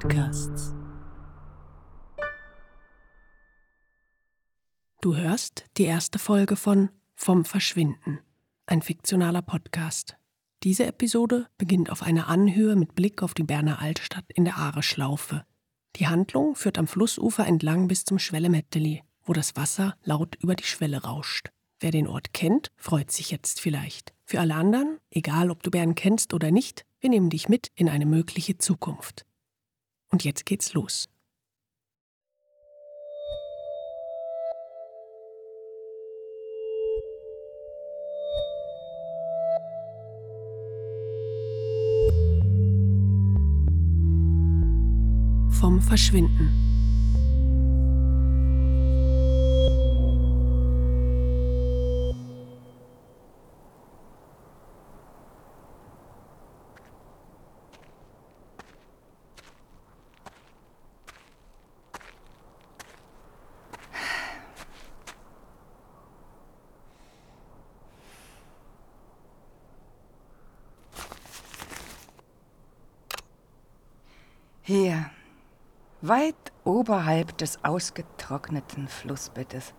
Podcasts. Du hörst die erste Folge von Vom Verschwinden, ein fiktionaler Podcast. Diese Episode beginnt auf einer Anhöhe mit Blick auf die Berner Altstadt in der Aare-Schlaufe. Die Handlung führt am Flussufer entlang bis zum Schwellemetteli, wo das Wasser laut über die Schwelle rauscht. Wer den Ort kennt, freut sich jetzt vielleicht. Für alle anderen, egal ob du Bern kennst oder nicht, wir nehmen dich mit in eine mögliche Zukunft. Und jetzt geht's los. Vom Verschwinden. Hier, weit oberhalb des ausgetrockneten Flussbettes,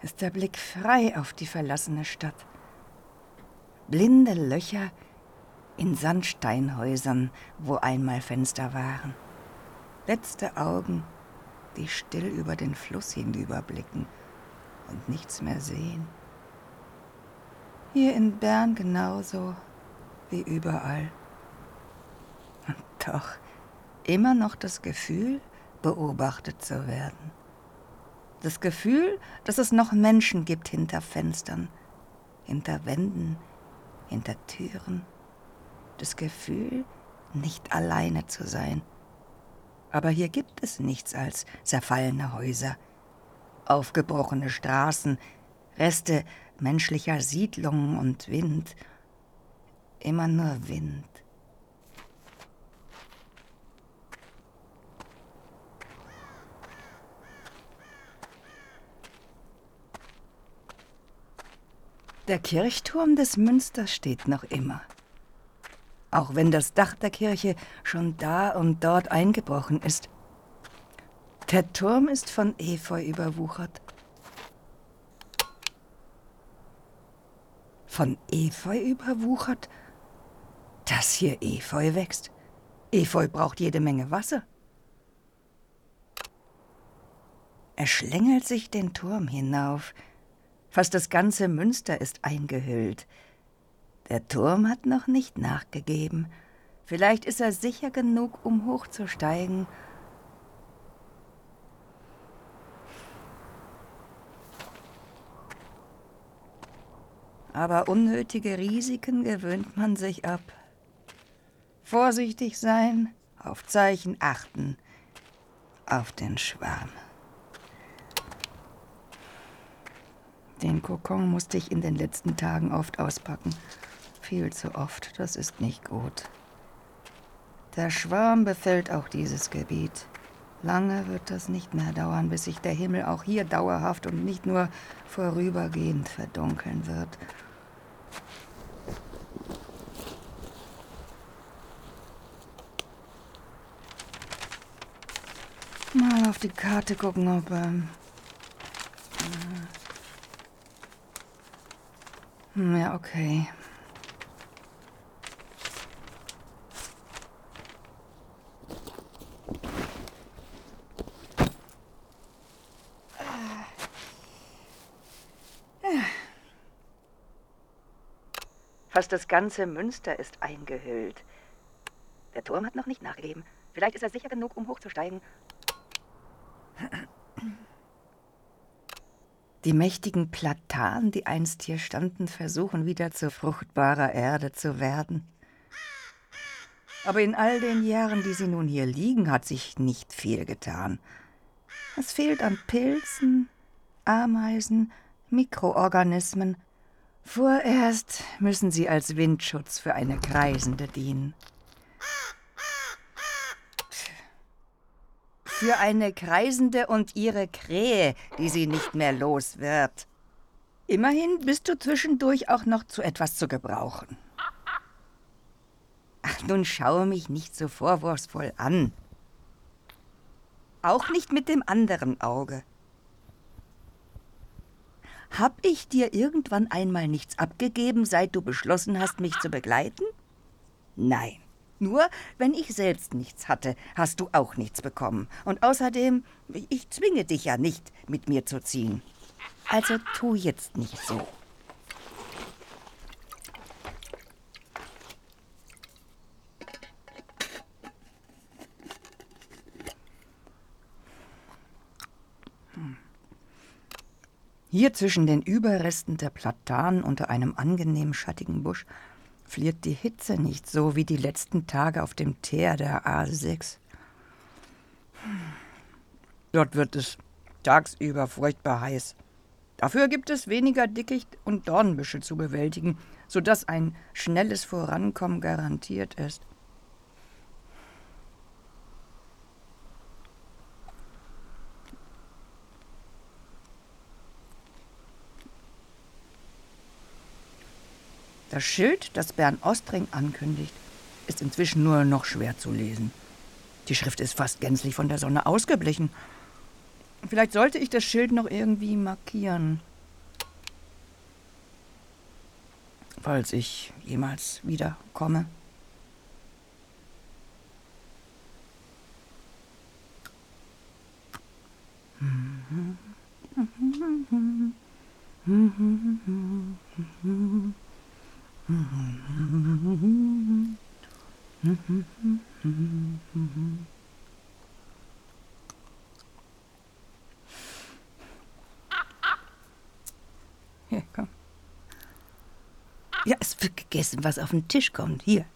ist der Blick frei auf die verlassene Stadt. Blinde Löcher in Sandsteinhäusern, wo einmal Fenster waren. Letzte Augen, die still über den Fluss hinüberblicken und nichts mehr sehen. Hier in Bern genauso wie überall. Und doch immer noch das Gefühl, beobachtet zu werden. Das Gefühl, dass es noch Menschen gibt hinter Fenstern, hinter Wänden, hinter Türen. Das Gefühl, nicht alleine zu sein. Aber hier gibt es nichts als zerfallene Häuser, aufgebrochene Straßen, Reste menschlicher Siedlungen und Wind. Immer nur Wind. Der Kirchturm des Münsters steht noch immer. Auch wenn das Dach der Kirche schon da und dort eingebrochen ist. Der Turm ist von Efeu überwuchert. Von Efeu überwuchert? Dass hier Efeu wächst? Efeu braucht jede Menge Wasser. Er schlängelt sich den Turm hinauf, Fast das ganze Münster ist eingehüllt. Der Turm hat noch nicht nachgegeben. Vielleicht ist er sicher genug, um hochzusteigen. Aber unnötige Risiken gewöhnt man sich ab. Vorsichtig sein, auf Zeichen achten, auf den Schwarm. Den Kokon musste ich in den letzten Tagen oft auspacken. Viel zu oft, das ist nicht gut. Der Schwarm befällt auch dieses Gebiet. Lange wird das nicht mehr dauern, bis sich der Himmel auch hier dauerhaft und nicht nur vorübergehend verdunkeln wird. Mal auf die Karte gucken, ob ähm, ja, okay. Fast das ganze Münster ist eingehüllt. Der Turm hat noch nicht nachgegeben. Vielleicht ist er sicher genug, um hochzusteigen. Die mächtigen Platanen, die einst hier standen, versuchen wieder zu fruchtbarer Erde zu werden. Aber in all den Jahren, die sie nun hier liegen, hat sich nicht viel getan. Es fehlt an Pilzen, Ameisen, Mikroorganismen. Vorerst müssen sie als Windschutz für eine Kreisende dienen. Für eine Kreisende und ihre Krähe, die sie nicht mehr los wird. Immerhin bist du zwischendurch auch noch zu etwas zu gebrauchen. Ach, nun schaue mich nicht so vorwurfsvoll an. auch nicht mit dem anderen Auge. Hab ich dir irgendwann einmal nichts abgegeben, seit du beschlossen hast, mich zu begleiten? Nein. Nur wenn ich selbst nichts hatte, hast du auch nichts bekommen. Und außerdem, ich zwinge dich ja nicht, mit mir zu ziehen. Also tu jetzt nicht so. Hier zwischen den Überresten der Platanen unter einem angenehm schattigen Busch fliert die Hitze nicht so wie die letzten Tage auf dem Teer der A6. Dort wird es tagsüber furchtbar heiß. Dafür gibt es weniger Dickicht und Dornbüsche zu bewältigen, sodass ein schnelles Vorankommen garantiert ist. Das Schild, das Bern Ostring ankündigt, ist inzwischen nur noch schwer zu lesen. Die Schrift ist fast gänzlich von der Sonne ausgeblichen. Vielleicht sollte ich das Schild noch irgendwie markieren. Falls ich jemals wiederkomme. Hier, Ja, es wird gegessen, was auf den Tisch kommt. Hier.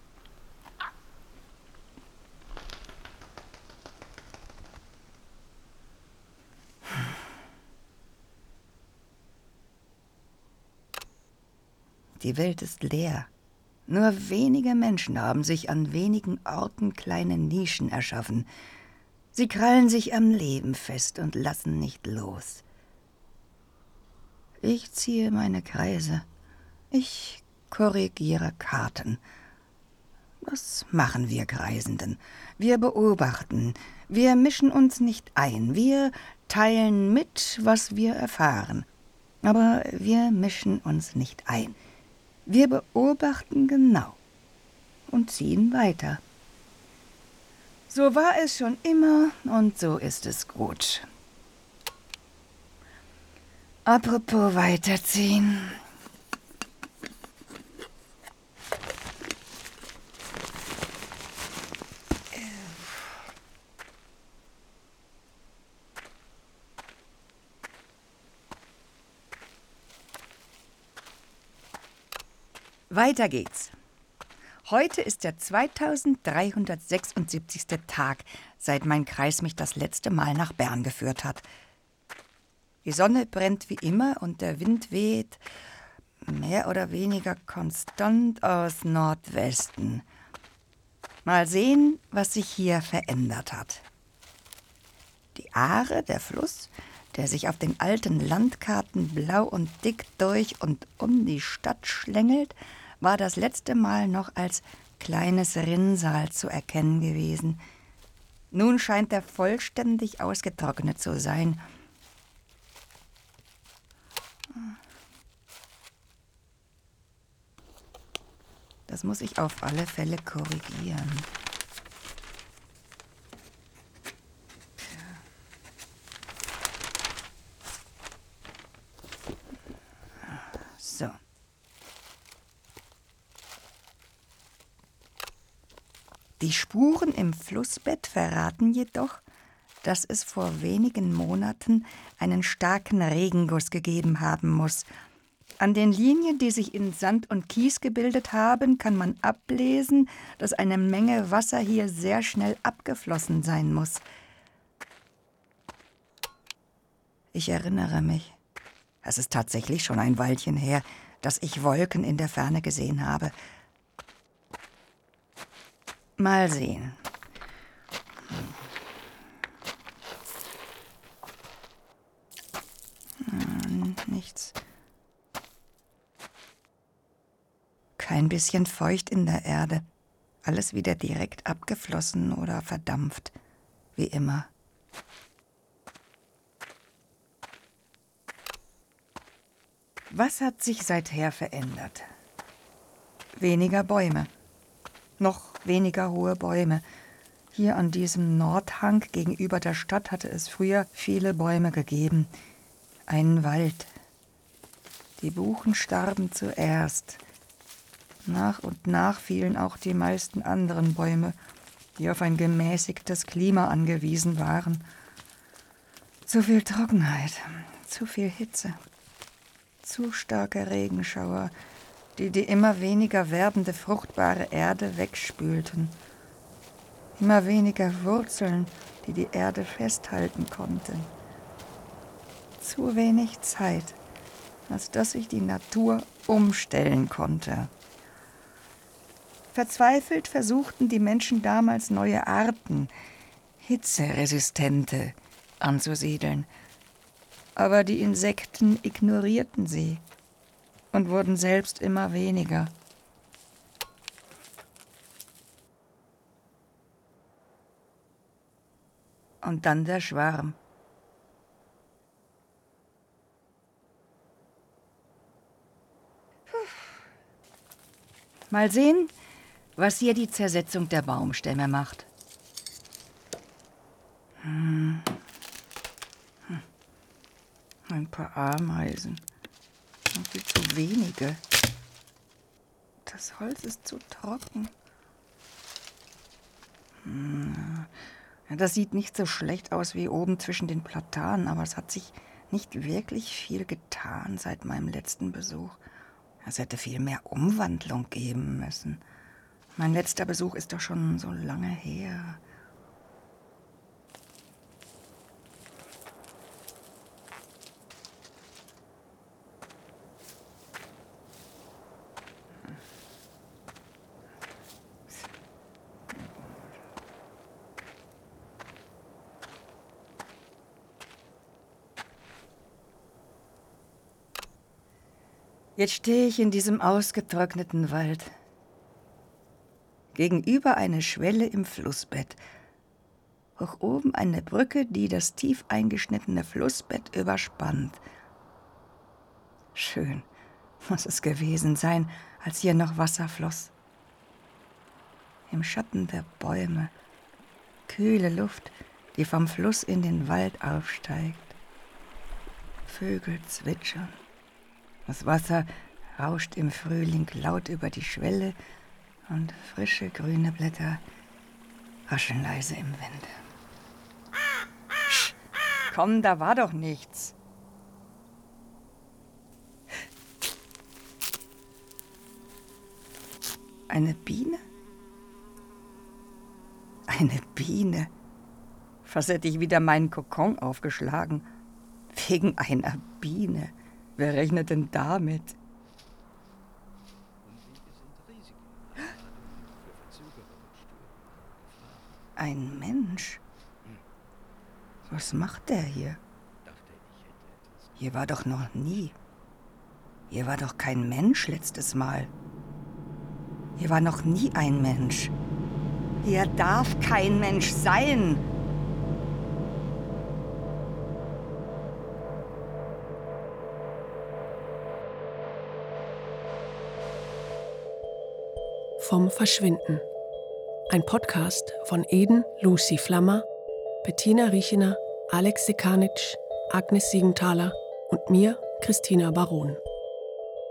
Die Welt ist leer. Nur wenige Menschen haben sich an wenigen Orten kleine Nischen erschaffen. Sie krallen sich am Leben fest und lassen nicht los. Ich ziehe meine Kreise. Ich korrigiere Karten. Was machen wir Kreisenden? Wir beobachten. Wir mischen uns nicht ein. Wir teilen mit, was wir erfahren. Aber wir mischen uns nicht ein. Wir beobachten genau und ziehen weiter. So war es schon immer und so ist es gut. Apropos weiterziehen. Weiter geht's. Heute ist der 2376. Tag, seit mein Kreis mich das letzte Mal nach Bern geführt hat. Die Sonne brennt wie immer und der Wind weht mehr oder weniger konstant aus Nordwesten. Mal sehen, was sich hier verändert hat. Die Aare, der Fluss, der sich auf den alten Landkarten blau und dick durch und um die Stadt schlängelt, war das letzte Mal noch als kleines Rinnsal zu erkennen gewesen. Nun scheint er vollständig ausgetrocknet zu sein Das muss ich auf alle Fälle korrigieren. So. Die Spuren im Flussbett verraten jedoch, dass es vor wenigen Monaten einen starken Regenguss gegeben haben muss an den Linien, die sich in Sand und Kies gebildet haben, kann man ablesen, dass eine Menge Wasser hier sehr schnell abgeflossen sein muss. Ich erinnere mich. Es ist tatsächlich schon ein Weilchen her, dass ich Wolken in der Ferne gesehen habe. Mal sehen. Hm, nichts. kein bisschen feucht in der Erde, alles wieder direkt abgeflossen oder verdampft, wie immer. Was hat sich seither verändert? Weniger Bäume. Noch weniger hohe Bäume. Hier an diesem Nordhang gegenüber der Stadt hatte es früher viele Bäume gegeben. Einen Wald. Die Buchen starben zuerst. Nach und nach fielen auch die meisten anderen Bäume, die auf ein gemäßigtes Klima angewiesen waren. Zu viel Trockenheit, zu viel Hitze, zu starke Regenschauer, die die immer weniger werdende fruchtbare Erde wegspülten. Immer weniger Wurzeln, die die Erde festhalten konnten. Zu wenig Zeit, als dass sich die Natur umstellen konnte. Verzweifelt versuchten die Menschen damals neue Arten, hitzeresistente, anzusiedeln. Aber die Insekten ignorierten sie und wurden selbst immer weniger. Und dann der Schwarm. Mal sehen, was hier die Zersetzung der Baumstämme macht. Hm. Hm. Ein paar Ameisen. Viel zu wenige. Das Holz ist zu trocken. Hm. Das sieht nicht so schlecht aus wie oben zwischen den Platanen, aber es hat sich nicht wirklich viel getan seit meinem letzten Besuch. Es hätte viel mehr Umwandlung geben müssen. Mein letzter Besuch ist doch schon so lange her. Jetzt stehe ich in diesem ausgetrockneten Wald gegenüber eine Schwelle im Flussbett. Hoch oben eine Brücke, die das tief eingeschnittene Flussbett überspannt. Schön muss es gewesen sein, als hier noch Wasser floss. Im Schatten der Bäume, kühle Luft, die vom Fluss in den Wald aufsteigt. Vögel zwitschern. Das Wasser rauscht im Frühling laut über die Schwelle und frische grüne Blätter rascheln leise im Wind. Komm, da war doch nichts. Eine Biene? Eine Biene. Fast hätte ich wieder meinen Kokon aufgeschlagen. Wegen einer Biene. Wer rechnet denn damit? Ein Mensch? Was macht der hier? Hier war doch noch nie. Hier war doch kein Mensch letztes Mal. Hier war noch nie ein Mensch. Hier darf kein Mensch sein. Vom Verschwinden. Ein Podcast von Eden Lucy Flammer, Bettina Riechener, Alex Sekanitsch, Agnes Siegenthaler und mir, Christina Baron.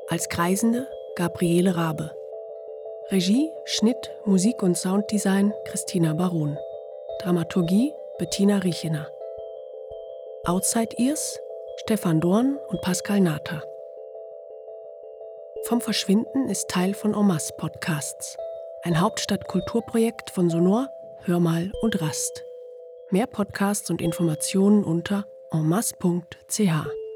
Als Kreisende Gabriele Rabe. Regie, Schnitt, Musik und Sounddesign Christina Baron. Dramaturgie Bettina Riechener. Outside Ears Stefan Dorn und Pascal Nata. Vom Verschwinden ist Teil von Omas Podcasts ein Hauptstadtkulturprojekt von Sonor, Hörmal und Rast. Mehr Podcasts und Informationen unter enmas.ch.